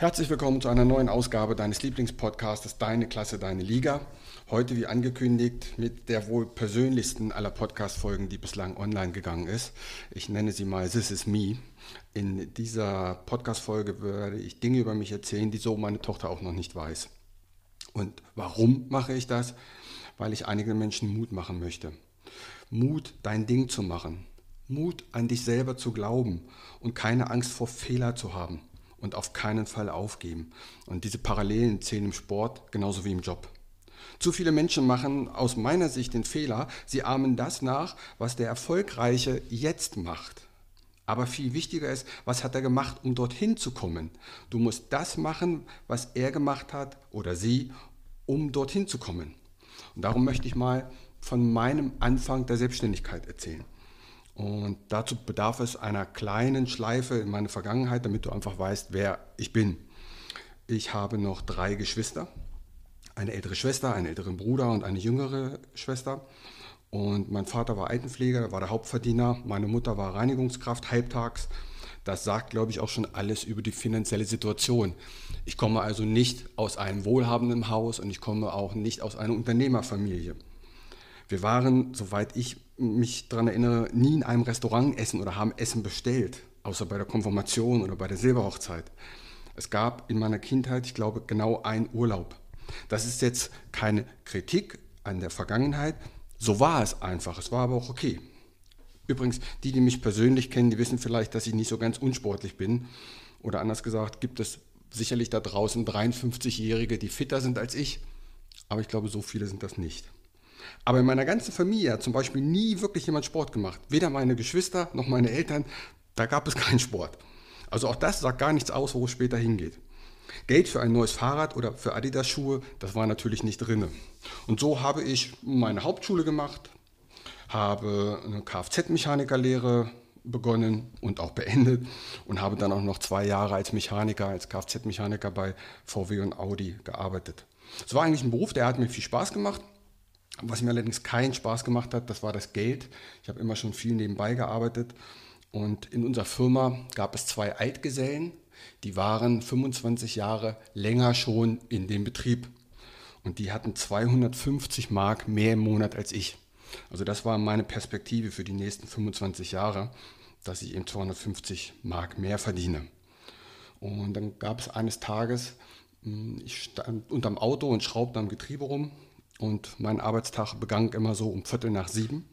Herzlich willkommen zu einer neuen Ausgabe deines Lieblingspodcasts Deine Klasse, deine Liga. Heute, wie angekündigt, mit der wohl persönlichsten aller Podcast-Folgen, die bislang online gegangen ist. Ich nenne sie mal This is Me. In dieser Podcast-Folge werde ich Dinge über mich erzählen, die so meine Tochter auch noch nicht weiß. Und warum mache ich das? Weil ich einigen Menschen Mut machen möchte. Mut, dein Ding zu machen. Mut, an dich selber zu glauben und keine Angst vor Fehler zu haben und auf keinen Fall aufgeben. Und diese Parallelen zählen im Sport genauso wie im Job. Zu viele Menschen machen aus meiner Sicht den Fehler, sie ahmen das nach, was der Erfolgreiche jetzt macht. Aber viel wichtiger ist, was hat er gemacht, um dorthin zu kommen? Du musst das machen, was er gemacht hat oder sie, um dorthin zu kommen. Und darum möchte ich mal von meinem Anfang der Selbstständigkeit erzählen. Und dazu bedarf es einer kleinen Schleife in meine Vergangenheit, damit du einfach weißt, wer ich bin. Ich habe noch drei Geschwister, eine ältere Schwester, einen älteren Bruder und eine jüngere Schwester. Und mein Vater war Altenpfleger, war der Hauptverdiener. Meine Mutter war Reinigungskraft halbtags. Das sagt, glaube ich, auch schon alles über die finanzielle Situation. Ich komme also nicht aus einem wohlhabenden Haus und ich komme auch nicht aus einer Unternehmerfamilie. Wir waren, soweit ich mich daran erinnere, nie in einem Restaurant essen oder haben Essen bestellt, außer bei der Konfirmation oder bei der Silberhochzeit. Es gab in meiner Kindheit, ich glaube, genau einen Urlaub. Das ist jetzt keine Kritik an der Vergangenheit, so war es einfach, es war aber auch okay. Übrigens, die, die mich persönlich kennen, die wissen vielleicht, dass ich nicht so ganz unsportlich bin. Oder anders gesagt, gibt es sicherlich da draußen 53-Jährige, die fitter sind als ich, aber ich glaube, so viele sind das nicht. Aber in meiner ganzen Familie hat zum Beispiel nie wirklich jemand Sport gemacht. Weder meine Geschwister noch meine Eltern, da gab es keinen Sport. Also auch das sagt gar nichts aus, wo es später hingeht. Geld für ein neues Fahrrad oder für Adidas-Schuhe, das war natürlich nicht drin. Und so habe ich meine Hauptschule gemacht, habe eine Kfz-Mechanikerlehre begonnen und auch beendet und habe dann auch noch zwei Jahre als Mechaniker, als Kfz-Mechaniker bei VW und Audi gearbeitet. Es war eigentlich ein Beruf, der hat mir viel Spaß gemacht. Was mir allerdings keinen Spaß gemacht hat, das war das Geld. Ich habe immer schon viel nebenbei gearbeitet. Und in unserer Firma gab es zwei Altgesellen, die waren 25 Jahre länger schon in dem Betrieb. Und die hatten 250 Mark mehr im Monat als ich. Also das war meine Perspektive für die nächsten 25 Jahre, dass ich eben 250 Mark mehr verdiene. Und dann gab es eines Tages, hm, ich stand unterm Auto und schraubte am Getriebe rum und mein Arbeitstag begann immer so um Viertel nach sieben.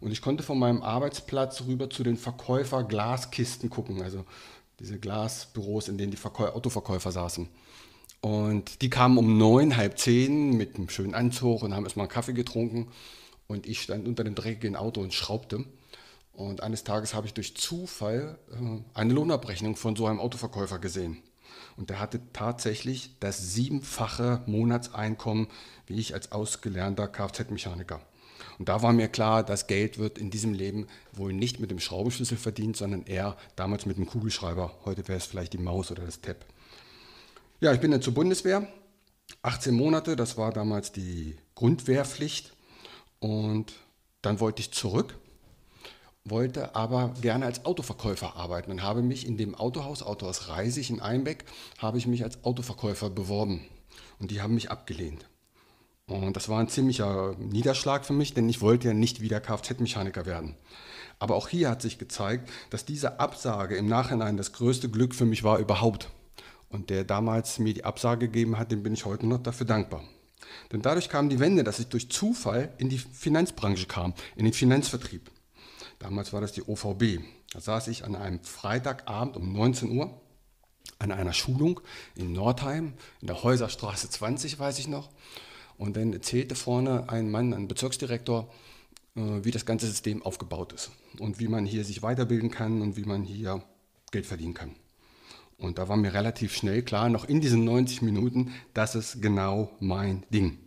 Und ich konnte von meinem Arbeitsplatz rüber zu den Verkäufer Glaskisten gucken, also diese Glasbüros, in denen die Verkäu Autoverkäufer saßen. Und die kamen um neun, halb zehn mit einem schönen Anzug und haben erstmal einen Kaffee getrunken. Und ich stand unter dem dreckigen Auto und schraubte. Und eines Tages habe ich durch Zufall äh, eine Lohnabrechnung von so einem Autoverkäufer gesehen. Und der hatte tatsächlich das siebenfache Monatseinkommen, wie ich als ausgelernter Kfz-Mechaniker. Und da war mir klar, das Geld wird in diesem Leben wohl nicht mit dem Schraubenschlüssel verdient, sondern eher damals mit dem Kugelschreiber. Heute wäre es vielleicht die Maus oder das Tab. Ja, ich bin dann zur Bundeswehr. 18 Monate, das war damals die Grundwehrpflicht. Und dann wollte ich zurück wollte aber gerne als Autoverkäufer arbeiten und habe mich in dem Autohaus, Autohaus Reisig in Einbeck, habe ich mich als Autoverkäufer beworben. Und die haben mich abgelehnt. Und das war ein ziemlicher Niederschlag für mich, denn ich wollte ja nicht wieder Kfz-Mechaniker werden. Aber auch hier hat sich gezeigt, dass diese Absage im Nachhinein das größte Glück für mich war überhaupt. Und der damals mir die Absage gegeben hat, dem bin ich heute noch dafür dankbar. Denn dadurch kam die Wende, dass ich durch Zufall in die Finanzbranche kam, in den Finanzvertrieb. Damals war das die OVB. Da saß ich an einem Freitagabend um 19 Uhr an einer Schulung in Nordheim, in der Häuserstraße 20, weiß ich noch. Und dann erzählte vorne ein Mann, ein Bezirksdirektor, äh, wie das ganze System aufgebaut ist und wie man hier sich weiterbilden kann und wie man hier Geld verdienen kann. Und da war mir relativ schnell klar, noch in diesen 90 Minuten, das ist genau mein Ding.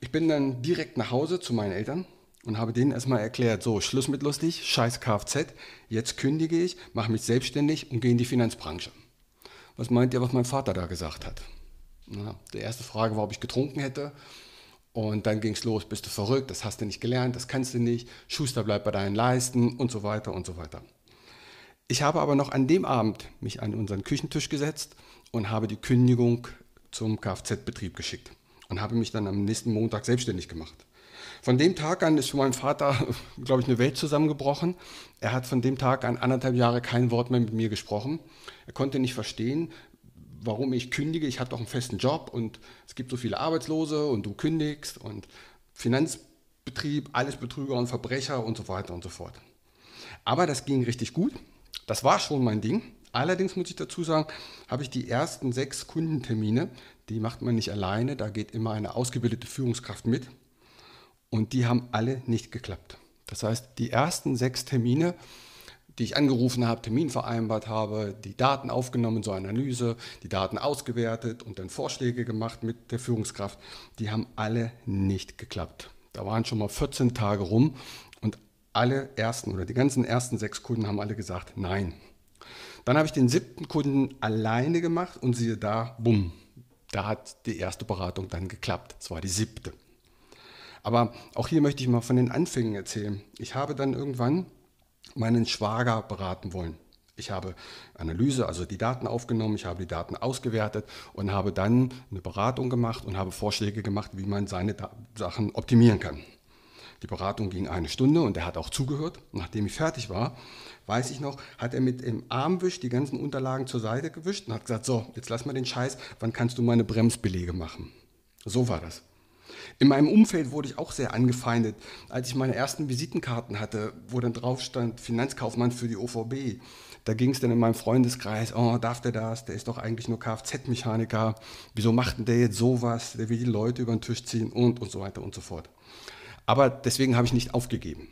Ich bin dann direkt nach Hause zu meinen Eltern und habe denen erstmal erklärt, so, Schluss mit lustig, scheiß Kfz, jetzt kündige ich, mache mich selbstständig und gehe in die Finanzbranche. Was meint ihr, was mein Vater da gesagt hat? Na, die erste Frage war, ob ich getrunken hätte. Und dann ging es los, bist du verrückt, das hast du nicht gelernt, das kannst du nicht, Schuster bleibt bei deinen Leisten und so weiter und so weiter. Ich habe aber noch an dem Abend mich an unseren Küchentisch gesetzt und habe die Kündigung zum Kfz-Betrieb geschickt und habe mich dann am nächsten Montag selbstständig gemacht. Von dem Tag an ist für meinen Vater, glaube ich, eine Welt zusammengebrochen. Er hat von dem Tag an anderthalb Jahre kein Wort mehr mit mir gesprochen. Er konnte nicht verstehen, warum ich kündige. Ich habe doch einen festen Job und es gibt so viele Arbeitslose und du kündigst und Finanzbetrieb, alles Betrüger und Verbrecher und so weiter und so fort. Aber das ging richtig gut. Das war schon mein Ding. Allerdings muss ich dazu sagen, habe ich die ersten sechs Kundentermine, die macht man nicht alleine, da geht immer eine ausgebildete Führungskraft mit. Und die haben alle nicht geklappt. Das heißt, die ersten sechs Termine, die ich angerufen habe, Termin vereinbart habe, die Daten aufgenommen zur Analyse, die Daten ausgewertet und dann Vorschläge gemacht mit der Führungskraft, die haben alle nicht geklappt. Da waren schon mal 14 Tage rum und alle ersten oder die ganzen ersten sechs Kunden haben alle gesagt, nein. Dann habe ich den siebten Kunden alleine gemacht und siehe da, bumm, da hat die erste Beratung dann geklappt. Es war die siebte. Aber auch hier möchte ich mal von den Anfängen erzählen. Ich habe dann irgendwann meinen Schwager beraten wollen. Ich habe Analyse, also die Daten aufgenommen, ich habe die Daten ausgewertet und habe dann eine Beratung gemacht und habe Vorschläge gemacht, wie man seine Sachen optimieren kann. Die Beratung ging eine Stunde und er hat auch zugehört. Nachdem ich fertig war, weiß ich noch, hat er mit dem Armwisch die ganzen Unterlagen zur Seite gewischt und hat gesagt, so, jetzt lass mal den Scheiß, wann kannst du meine Bremsbelege machen? So war das. In meinem Umfeld wurde ich auch sehr angefeindet, als ich meine ersten Visitenkarten hatte, wo dann drauf stand Finanzkaufmann für die OVB. Da ging es dann in meinem Freundeskreis, oh, darf der das? Der ist doch eigentlich nur Kfz-Mechaniker. Wieso macht denn der jetzt sowas? Der will die Leute über den Tisch ziehen und, und so weiter und so fort. Aber deswegen habe ich nicht aufgegeben.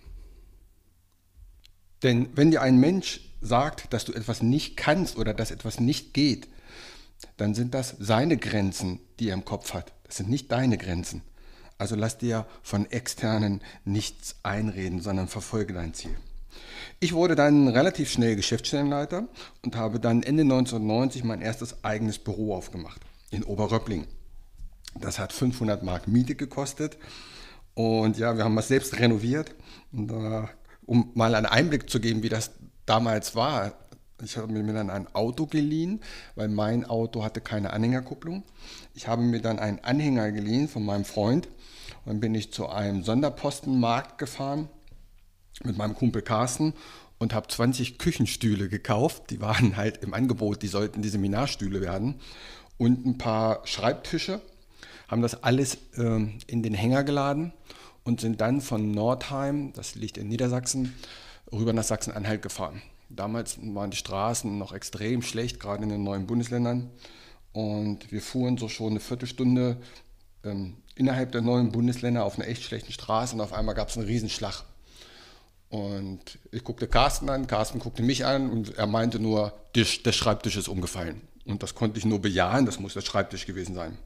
Denn wenn dir ein Mensch sagt, dass du etwas nicht kannst oder dass etwas nicht geht, dann sind das seine Grenzen, die er im Kopf hat. Das sind nicht deine Grenzen. Also lass dir von externen nichts einreden, sondern verfolge dein Ziel. Ich wurde dann relativ schnell Geschäftsstellenleiter und habe dann Ende 1990 mein erstes eigenes Büro aufgemacht in Oberröppling. Das hat 500 Mark Miete gekostet und ja, wir haben es selbst renoviert. Und, äh, um mal einen Einblick zu geben, wie das damals war, ich habe mir dann ein Auto geliehen, weil mein Auto hatte keine Anhängerkupplung. Ich habe mir dann einen Anhänger geliehen von meinem Freund dann bin ich zu einem Sonderpostenmarkt gefahren mit meinem Kumpel Carsten und habe 20 Küchenstühle gekauft. Die waren halt im Angebot, die sollten die Seminarstühle werden. Und ein paar Schreibtische. Haben das alles äh, in den Hänger geladen und sind dann von Nordheim, das liegt in Niedersachsen, rüber nach Sachsen-Anhalt gefahren. Damals waren die Straßen noch extrem schlecht, gerade in den neuen Bundesländern. Und wir fuhren so schon eine Viertelstunde ähm, innerhalb der neuen Bundesländer auf einer echt schlechten Straße und auf einmal gab es einen Riesenschlag. Und ich guckte Carsten an, Carsten guckte mich an und er meinte nur, der, Schreibtisch ist umgefallen. Und das konnte ich nur bejahen, das muss der Schreibtisch gewesen sein.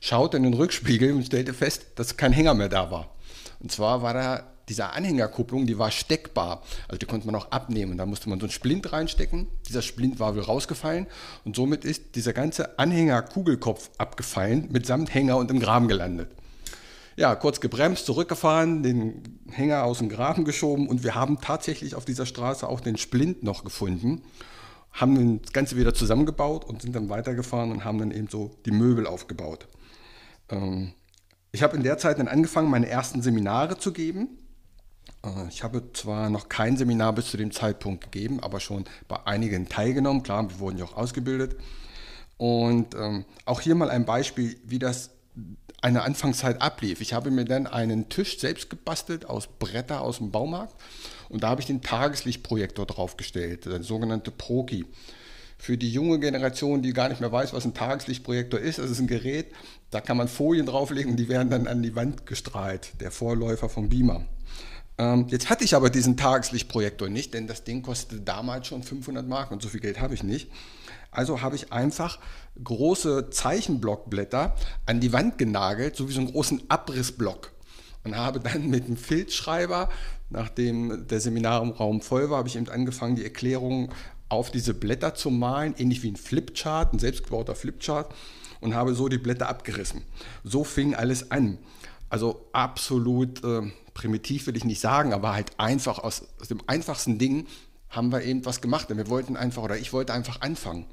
Schaute in den Rückspiegel und stellte fest, dass kein Hänger mehr da war. Und zwar war da diese Anhängerkupplung, die war steckbar. Also die konnte man auch abnehmen. Da musste man so einen Splint reinstecken. Dieser Splint war wohl rausgefallen und somit ist dieser ganze Anhängerkugelkopf abgefallen, mitsamt Hänger und im Graben gelandet. Ja, kurz gebremst, zurückgefahren, den Hänger aus dem Graben geschoben und wir haben tatsächlich auf dieser Straße auch den Splint noch gefunden, haben das Ganze wieder zusammengebaut und sind dann weitergefahren und haben dann eben so die Möbel aufgebaut. Ähm, ich habe in der Zeit dann angefangen, meine ersten Seminare zu geben ich habe zwar noch kein Seminar bis zu dem Zeitpunkt gegeben, aber schon bei einigen teilgenommen. Klar, wir wurden ja auch ausgebildet. Und ähm, auch hier mal ein Beispiel, wie das eine Anfangszeit ablief. Ich habe mir dann einen Tisch selbst gebastelt aus Bretter aus dem Baumarkt und da habe ich den Tageslichtprojektor draufgestellt, der sogenannte Proki. Für die junge Generation, die gar nicht mehr weiß, was ein Tageslichtprojektor ist, das ist ein Gerät, da kann man Folien drauflegen und die werden dann an die Wand gestrahlt, der Vorläufer vom Beamer. Ähm, jetzt hatte ich aber diesen Tageslichtprojektor nicht, denn das Ding kostete damals schon 500 Mark und so viel Geld habe ich nicht. Also habe ich einfach große Zeichenblockblätter an die Wand genagelt, so wie so einen großen Abrissblock. Und habe dann mit dem Filzschreiber, nachdem der Seminarraum voll war, habe ich eben angefangen, die Erklärungen auf diese Blätter zu malen, ähnlich wie ein Flipchart, ein selbstgebauter Flipchart, und habe so die Blätter abgerissen. So fing alles an. Also absolut äh, primitiv will ich nicht sagen, aber halt einfach aus, aus dem einfachsten Ding haben wir eben was gemacht. Denn wir wollten einfach, oder ich wollte einfach anfangen.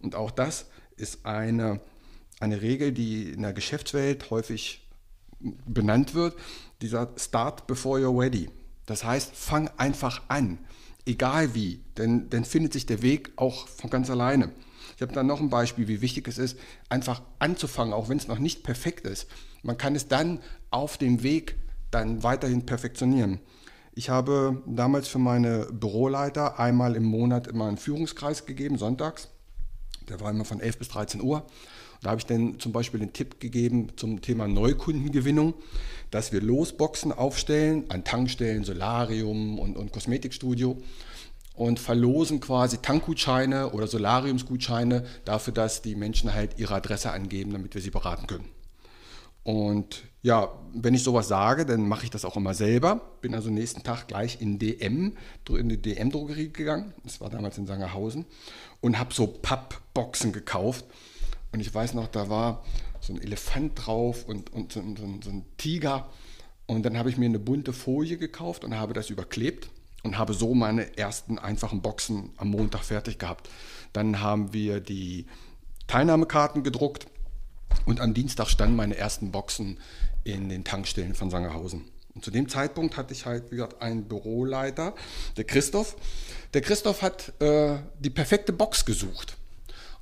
Und auch das ist eine, eine Regel, die in der Geschäftswelt häufig benannt wird, dieser Start before you're ready. Das heißt, fang einfach an, egal wie, denn dann findet sich der Weg auch von ganz alleine. Ich habe dann noch ein Beispiel, wie wichtig es ist, einfach anzufangen, auch wenn es noch nicht perfekt ist. Man kann es dann auf dem Weg dann weiterhin perfektionieren. Ich habe damals für meine Büroleiter einmal im Monat immer einen Führungskreis gegeben, sonntags. Der war immer von 11 bis 13 Uhr. Da habe ich dann zum Beispiel den Tipp gegeben zum Thema Neukundengewinnung, dass wir Losboxen aufstellen an Tankstellen, Solarium und, und Kosmetikstudio und verlosen quasi Tankgutscheine oder Solariumsgutscheine dafür, dass die Menschen halt ihre Adresse angeben, damit wir sie beraten können. Und ja, wenn ich sowas sage, dann mache ich das auch immer selber. Bin also nächsten Tag gleich in DM, in die DM-Drogerie gegangen. Das war damals in Sangerhausen. Und habe so Pappboxen gekauft. Und ich weiß noch, da war so ein Elefant drauf und, und so, so, so ein Tiger. Und dann habe ich mir eine bunte Folie gekauft und habe das überklebt und habe so meine ersten einfachen Boxen am Montag fertig gehabt. Dann haben wir die Teilnahmekarten gedruckt und am Dienstag standen meine ersten Boxen in den Tankstellen von Sangerhausen. Und zu dem Zeitpunkt hatte ich halt, wie gesagt, einen Büroleiter, der Christoph. Der Christoph hat äh, die perfekte Box gesucht.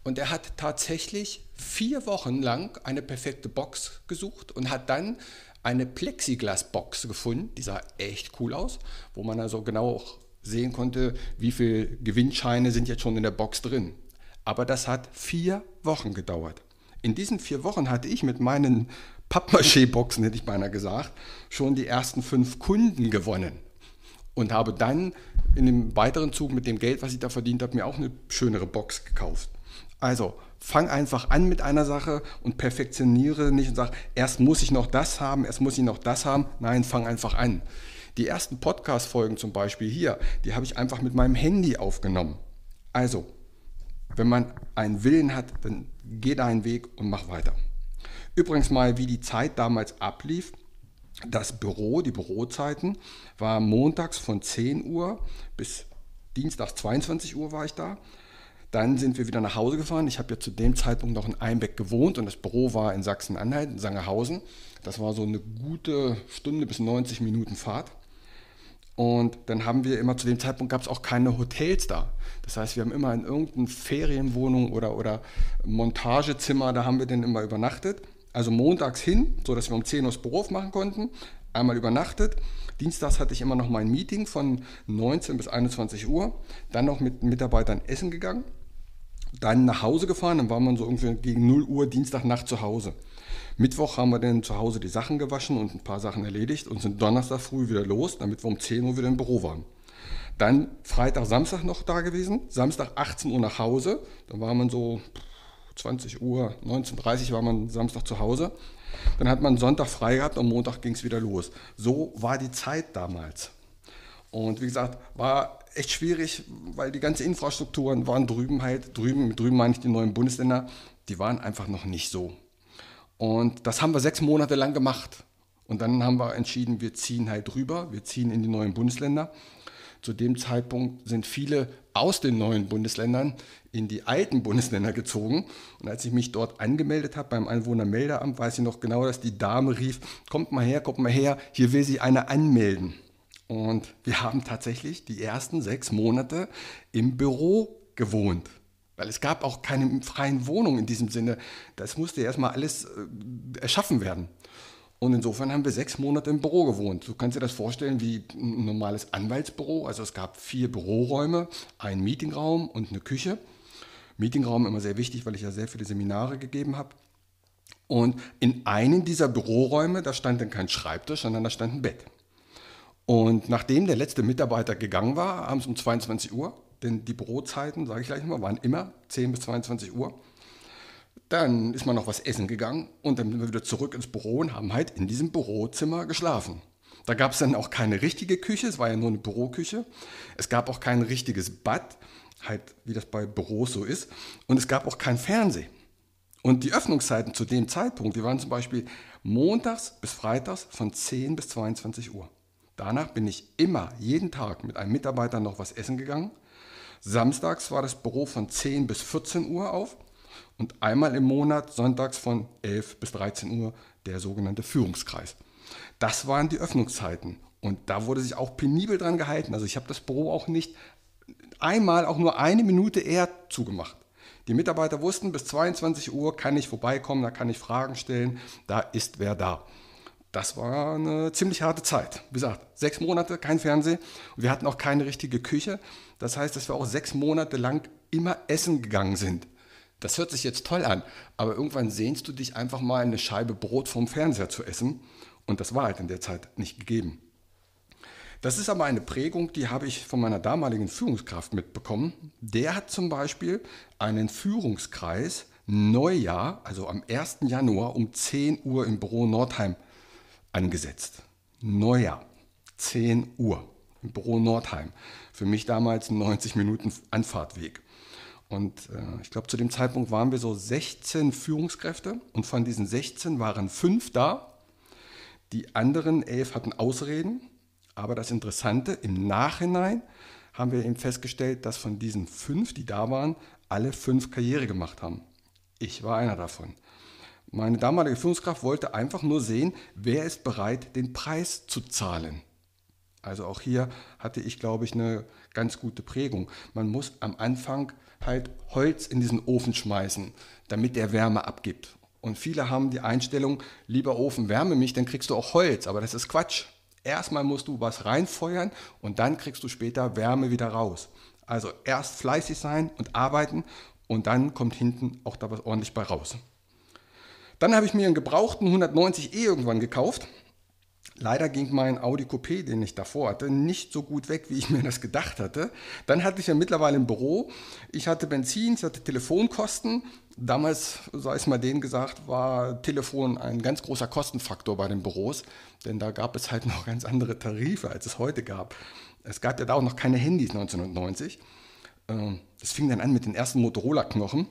Und er hat tatsächlich vier Wochen lang eine perfekte Box gesucht und hat dann eine Plexiglas-Box gefunden, die sah echt cool aus, wo man also genau auch sehen konnte, wie viele Gewinnscheine sind jetzt schon in der Box drin. Aber das hat vier Wochen gedauert. In diesen vier Wochen hatte ich mit meinen Pappmaché-Boxen, hätte ich beinahe gesagt, schon die ersten fünf Kunden gewonnen. Und habe dann in dem weiteren Zug mit dem Geld, was ich da verdient habe, mir auch eine schönere Box gekauft. Also fang einfach an mit einer Sache und perfektioniere nicht und sag, erst muss ich noch das haben, erst muss ich noch das haben. Nein, fang einfach an. Die ersten Podcast-Folgen zum Beispiel hier, die habe ich einfach mit meinem Handy aufgenommen. Also, wenn man einen Willen hat, dann geh deinen Weg und mach weiter. Übrigens mal, wie die Zeit damals ablief. Das Büro, die Bürozeiten, war montags von 10 Uhr bis Dienstags 22 Uhr war ich da. Dann sind wir wieder nach Hause gefahren. Ich habe ja zu dem Zeitpunkt noch in Einbeck gewohnt und das Büro war in Sachsen-Anhalt, in Sangerhausen. Das war so eine gute Stunde bis 90 Minuten Fahrt. Und dann haben wir immer, zu dem Zeitpunkt gab es auch keine Hotels da. Das heißt, wir haben immer in irgendeiner Ferienwohnung oder, oder Montagezimmer, da haben wir dann immer übernachtet. Also montags hin, sodass wir um 10 Uhr das Büro machen konnten, einmal übernachtet. Dienstags hatte ich immer noch mein Meeting von 19 bis 21 Uhr. Dann noch mit Mitarbeitern essen gegangen. Dann nach Hause gefahren, dann war man so irgendwie gegen 0 Uhr Dienstagnacht zu Hause. Mittwoch haben wir dann zu Hause die Sachen gewaschen und ein paar Sachen erledigt und sind Donnerstag früh wieder los, damit wir um 10 Uhr wieder im Büro waren. Dann Freitag, Samstag noch da gewesen, Samstag 18 Uhr nach Hause, dann war man so 20 Uhr, 19.30 Uhr war man Samstag zu Hause. Dann hat man Sonntag frei gehabt und Montag ging es wieder los. So war die Zeit damals. Und wie gesagt, war echt schwierig, weil die ganze Infrastrukturen waren drüben halt, drüben, drüben meine ich die neuen Bundesländer, die waren einfach noch nicht so. Und das haben wir sechs Monate lang gemacht. Und dann haben wir entschieden, wir ziehen halt rüber, wir ziehen in die neuen Bundesländer. Zu dem Zeitpunkt sind viele aus den neuen Bundesländern in die alten Bundesländer gezogen. Und als ich mich dort angemeldet habe beim Einwohnermeldeamt, weiß ich noch genau, dass die Dame rief, kommt mal her, kommt mal her, hier will sie eine anmelden. Und wir haben tatsächlich die ersten sechs Monate im Büro gewohnt. Weil es gab auch keine freien Wohnungen in diesem Sinne. Das musste erstmal alles äh, erschaffen werden. Und insofern haben wir sechs Monate im Büro gewohnt. Du kannst dir das vorstellen wie ein normales Anwaltsbüro. Also es gab vier Büroräume, einen Meetingraum und eine Küche. Meetingraum immer sehr wichtig, weil ich ja sehr viele Seminare gegeben habe. Und in einem dieser Büroräume, da stand dann kein Schreibtisch, sondern da stand ein Bett. Und nachdem der letzte Mitarbeiter gegangen war, abends um 22 Uhr, denn die Bürozeiten, sage ich gleich nochmal, waren immer 10 bis 22 Uhr. Dann ist man noch was essen gegangen und dann sind wir wieder zurück ins Büro und haben halt in diesem Bürozimmer geschlafen. Da gab es dann auch keine richtige Küche, es war ja nur eine Büroküche. Es gab auch kein richtiges Bad, halt wie das bei Büros so ist. Und es gab auch kein Fernsehen. Und die Öffnungszeiten zu dem Zeitpunkt, die waren zum Beispiel montags bis freitags von 10 bis 22 Uhr. Danach bin ich immer, jeden Tag mit einem Mitarbeiter noch was essen gegangen Samstags war das Büro von 10 bis 14 Uhr auf und einmal im Monat sonntags von 11 bis 13 Uhr der sogenannte Führungskreis. Das waren die Öffnungszeiten und da wurde sich auch penibel dran gehalten. Also ich habe das Büro auch nicht einmal auch nur eine Minute eher zugemacht. Die Mitarbeiter wussten, bis 22 Uhr kann ich vorbeikommen, da kann ich Fragen stellen, da ist wer da. Das war eine ziemlich harte Zeit. Wie gesagt, sechs Monate kein Fernsehen wir hatten auch keine richtige Küche. Das heißt, dass wir auch sechs Monate lang immer essen gegangen sind. Das hört sich jetzt toll an, aber irgendwann sehnst du dich einfach mal eine Scheibe Brot vom Fernseher zu essen und das war halt in der Zeit nicht gegeben. Das ist aber eine Prägung, die habe ich von meiner damaligen Führungskraft mitbekommen. Der hat zum Beispiel einen Führungskreis Neujahr, also am 1. Januar um 10 Uhr im Büro Nordheim angesetzt. Neujahr, 10 Uhr im Büro Nordheim. Für mich damals 90 Minuten Anfahrtweg. Und äh, ich glaube, zu dem Zeitpunkt waren wir so 16 Führungskräfte und von diesen 16 waren fünf da. Die anderen elf hatten Ausreden aber das Interessante, im Nachhinein haben wir eben festgestellt, dass von diesen fünf, die da waren, alle fünf Karriere gemacht haben. Ich war einer davon. Meine damalige Führungskraft wollte einfach nur sehen, wer ist bereit, den Preis zu zahlen. Also auch hier hatte ich, glaube ich, eine ganz gute Prägung. Man muss am Anfang halt Holz in diesen Ofen schmeißen, damit der Wärme abgibt. Und viele haben die Einstellung, lieber Ofen, wärme mich, dann kriegst du auch Holz. Aber das ist Quatsch. Erstmal musst du was reinfeuern und dann kriegst du später Wärme wieder raus. Also erst fleißig sein und arbeiten und dann kommt hinten auch da was ordentlich bei raus. Dann habe ich mir einen gebrauchten 190e irgendwann gekauft. Leider ging mein Audi Coupé, den ich davor hatte, nicht so gut weg, wie ich mir das gedacht hatte. Dann hatte ich ja mittlerweile ein Büro. Ich hatte Benzin, ich hatte Telefonkosten Damals, sei es mal denen gesagt, war Telefon ein ganz großer Kostenfaktor bei den Büros, denn da gab es halt noch ganz andere Tarife, als es heute gab. Es gab ja da auch noch keine Handys 1990. Ähm, es fing dann an mit den ersten Motorola-Knochen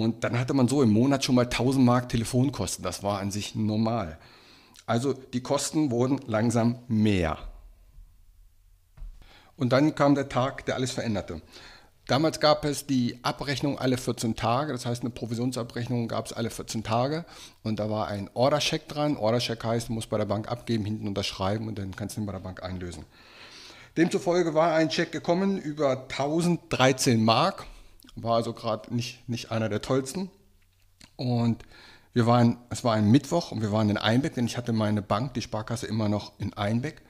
und dann hatte man so im Monat schon mal 1000 Mark Telefonkosten. Das war an sich normal. Also die Kosten wurden langsam mehr. Und dann kam der Tag, der alles veränderte. Damals gab es die Abrechnung alle 14 Tage, das heißt eine Provisionsabrechnung gab es alle 14 Tage und da war ein Ordercheck dran. Ordercheck heißt, du musst bei der Bank abgeben, hinten unterschreiben und dann kannst du ihn bei der Bank einlösen. Demzufolge war ein Check gekommen über 1013 Mark, war also gerade nicht, nicht einer der tollsten. Und wir waren, es war ein Mittwoch und wir waren in Einbeck, denn ich hatte meine Bank, die Sparkasse, immer noch in Einbeck.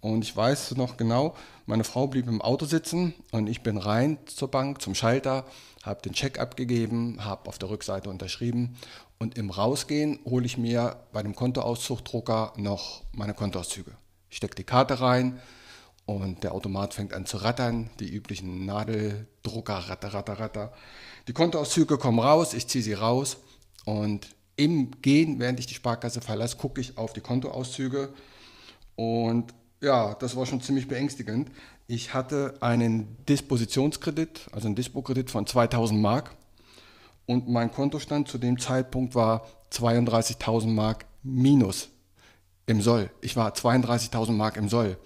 Und ich weiß noch genau, meine Frau blieb im Auto sitzen und ich bin rein zur Bank, zum Schalter, habe den Check abgegeben, habe auf der Rückseite unterschrieben und im Rausgehen hole ich mir bei dem Kontoauszugdrucker noch meine Kontoauszüge. Ich stecke die Karte rein und der Automat fängt an zu rattern, die üblichen Nadeldrucker, ratter, ratter, ratter. Die Kontoauszüge kommen raus, ich ziehe sie raus und im Gehen, während ich die Sparkasse verlasse, gucke ich auf die Kontoauszüge und ja, das war schon ziemlich beängstigend. Ich hatte einen Dispositionskredit, also einen Dispo-Kredit von 2000 Mark und mein Kontostand zu dem Zeitpunkt war 32.000 Mark minus im Soll. Ich war 32.000 Mark im Soll.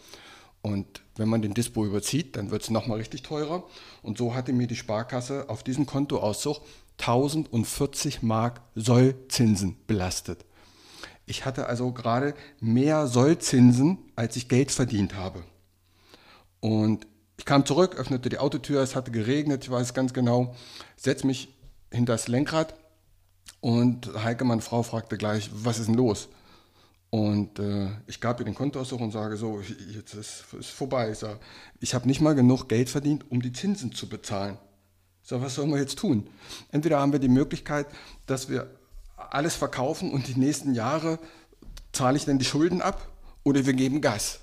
Und wenn man den Dispo überzieht, dann wird es nochmal richtig teurer. Und so hatte mir die Sparkasse auf diesem Kontoauszug 1040 Mark Sollzinsen belastet. Ich hatte also gerade mehr Sollzinsen, als ich Geld verdient habe. Und ich kam zurück, öffnete die Autotür, es hatte geregnet, ich weiß ganz genau, setze mich hinter das Lenkrad und Heike, meine Frau, fragte gleich, was ist denn los? Und äh, ich gab ihr den Kontoauszug und sage so, jetzt ist es vorbei. Ich, ich habe nicht mal genug Geld verdient, um die Zinsen zu bezahlen. Ich sage, was sollen wir jetzt tun? Entweder haben wir die Möglichkeit, dass wir alles verkaufen und die nächsten Jahre zahle ich dann die Schulden ab oder wir geben Gas.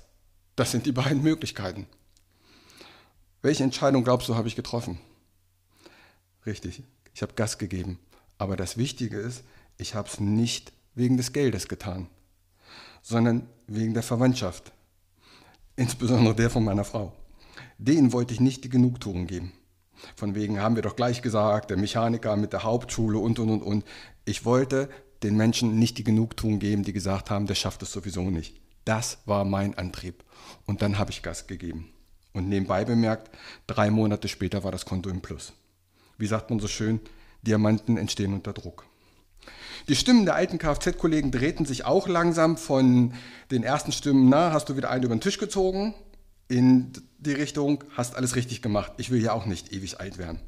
Das sind die beiden Möglichkeiten. Welche Entscheidung glaubst du, habe ich getroffen? Richtig, ich habe Gas gegeben. Aber das Wichtige ist, ich habe es nicht wegen des Geldes getan, sondern wegen der Verwandtschaft. Insbesondere der von meiner Frau. Denen wollte ich nicht die Genugtuung geben. Von wegen haben wir doch gleich gesagt, der Mechaniker mit der Hauptschule und, und, und, und. Ich wollte den Menschen nicht die Genugtuung geben, die gesagt haben, der schafft es sowieso nicht. Das war mein Antrieb. Und dann habe ich Gas gegeben. Und nebenbei bemerkt, drei Monate später war das Konto im Plus. Wie sagt man so schön, Diamanten entstehen unter Druck. Die Stimmen der alten Kfz-Kollegen drehten sich auch langsam von den ersten Stimmen, na, hast du wieder einen über den Tisch gezogen, in die Richtung, hast alles richtig gemacht. Ich will ja auch nicht ewig alt werden.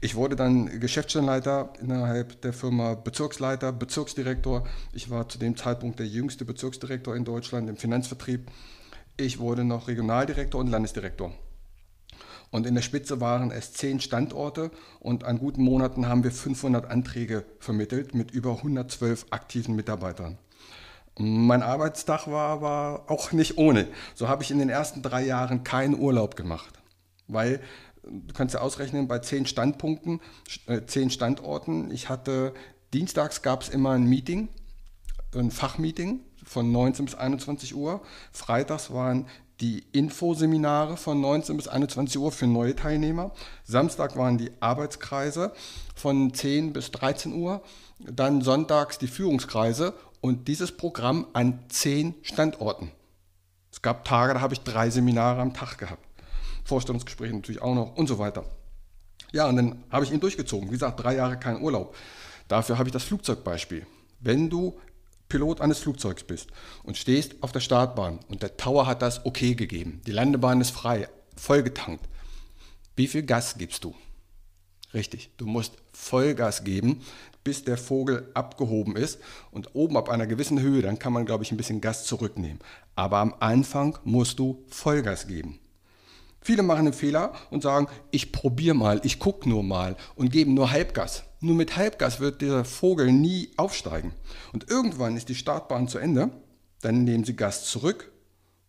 Ich wurde dann Geschäftsstellenleiter innerhalb der Firma, Bezirksleiter, Bezirksdirektor. Ich war zu dem Zeitpunkt der jüngste Bezirksdirektor in Deutschland im Finanzvertrieb. Ich wurde noch Regionaldirektor und Landesdirektor. Und in der Spitze waren es zehn Standorte und an guten Monaten haben wir 500 Anträge vermittelt mit über 112 aktiven Mitarbeitern. Mein Arbeitstag war aber auch nicht ohne. So habe ich in den ersten drei Jahren keinen Urlaub gemacht, weil du kannst ja ausrechnen, bei zehn Standpunkten, äh, zehn Standorten, ich hatte, dienstags gab es immer ein Meeting, ein Fachmeeting von 19 bis 21 Uhr. Freitags waren die Infoseminare von 19 bis 21 Uhr für neue Teilnehmer. Samstag waren die Arbeitskreise von 10 bis 13 Uhr. Dann sonntags die Führungskreise und dieses Programm an 10 Standorten. Es gab Tage, da habe ich drei Seminare am Tag gehabt. Vorstellungsgespräche natürlich auch noch und so weiter. Ja, und dann habe ich ihn durchgezogen. Wie gesagt, drei Jahre kein Urlaub. Dafür habe ich das Flugzeugbeispiel. Wenn du Pilot eines Flugzeugs bist und stehst auf der Startbahn und der Tower hat das okay gegeben, die Landebahn ist frei, vollgetankt, wie viel Gas gibst du? Richtig, du musst Vollgas geben, bis der Vogel abgehoben ist und oben ab einer gewissen Höhe, dann kann man, glaube ich, ein bisschen Gas zurücknehmen. Aber am Anfang musst du Vollgas geben. Viele machen einen Fehler und sagen, ich probiere mal, ich gucke nur mal und geben nur Halbgas. Nur mit Halbgas wird der Vogel nie aufsteigen. Und irgendwann ist die Startbahn zu Ende, dann nehmen sie Gas zurück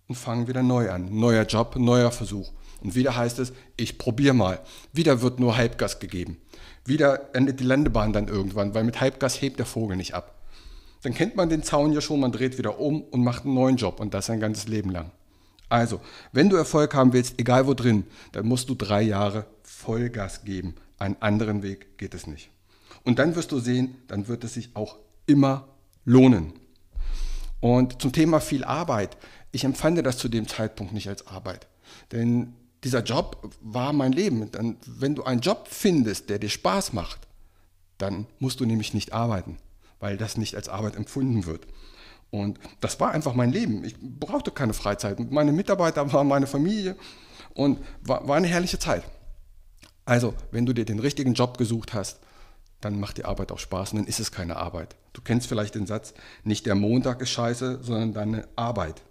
und fangen wieder neu an. Neuer Job, neuer Versuch. Und wieder heißt es, ich probiere mal. Wieder wird nur Halbgas gegeben. Wieder endet die Landebahn dann irgendwann, weil mit Halbgas hebt der Vogel nicht ab. Dann kennt man den Zaun ja schon, man dreht wieder um und macht einen neuen Job und das sein ganzes Leben lang. Also, wenn du Erfolg haben willst, egal wo drin, dann musst du drei Jahre Vollgas geben. Einen anderen Weg geht es nicht. Und dann wirst du sehen, dann wird es sich auch immer lohnen. Und zum Thema viel Arbeit. Ich empfand das zu dem Zeitpunkt nicht als Arbeit. Denn dieser Job war mein Leben. Dann, wenn du einen Job findest, der dir Spaß macht, dann musst du nämlich nicht arbeiten, weil das nicht als Arbeit empfunden wird. Und das war einfach mein Leben. Ich brauchte keine Freizeit. Meine Mitarbeiter waren meine Familie und war, war eine herrliche Zeit. Also, wenn du dir den richtigen Job gesucht hast, dann macht die Arbeit auch Spaß und dann ist es keine Arbeit. Du kennst vielleicht den Satz, nicht der Montag ist scheiße, sondern deine Arbeit.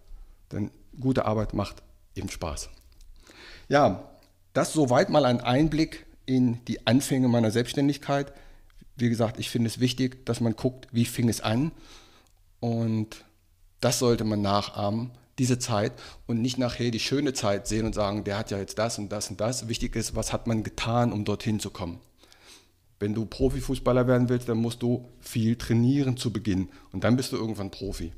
Denn gute Arbeit macht eben Spaß. Ja, das soweit mal ein Einblick in die Anfänge meiner Selbstständigkeit. Wie gesagt, ich finde es wichtig, dass man guckt, wie fing es an und das sollte man nachahmen, diese Zeit und nicht nachher die schöne Zeit sehen und sagen, der hat ja jetzt das und das und das. Wichtig ist, was hat man getan, um dorthin zu kommen. Wenn du Profifußballer werden willst, dann musst du viel trainieren zu Beginn und dann bist du irgendwann Profi.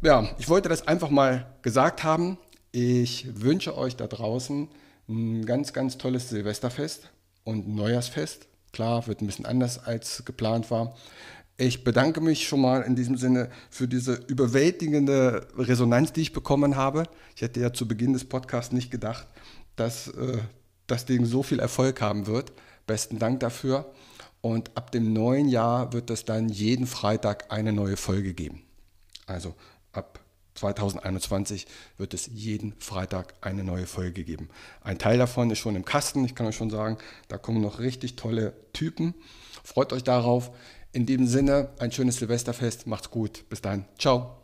Ja, ich wollte das einfach mal gesagt haben. Ich wünsche euch da draußen ein ganz, ganz tolles Silvesterfest und Neujahrsfest. Klar, wird ein bisschen anders als geplant war. Ich bedanke mich schon mal in diesem Sinne für diese überwältigende Resonanz, die ich bekommen habe. Ich hätte ja zu Beginn des Podcasts nicht gedacht, dass äh, das Ding so viel Erfolg haben wird. Besten Dank dafür. Und ab dem neuen Jahr wird es dann jeden Freitag eine neue Folge geben. Also ab 2021 wird es jeden Freitag eine neue Folge geben. Ein Teil davon ist schon im Kasten. Ich kann euch schon sagen, da kommen noch richtig tolle Typen. Freut euch darauf. In diesem Sinne, ein schönes Silvesterfest. Macht's gut. Bis dann. Ciao.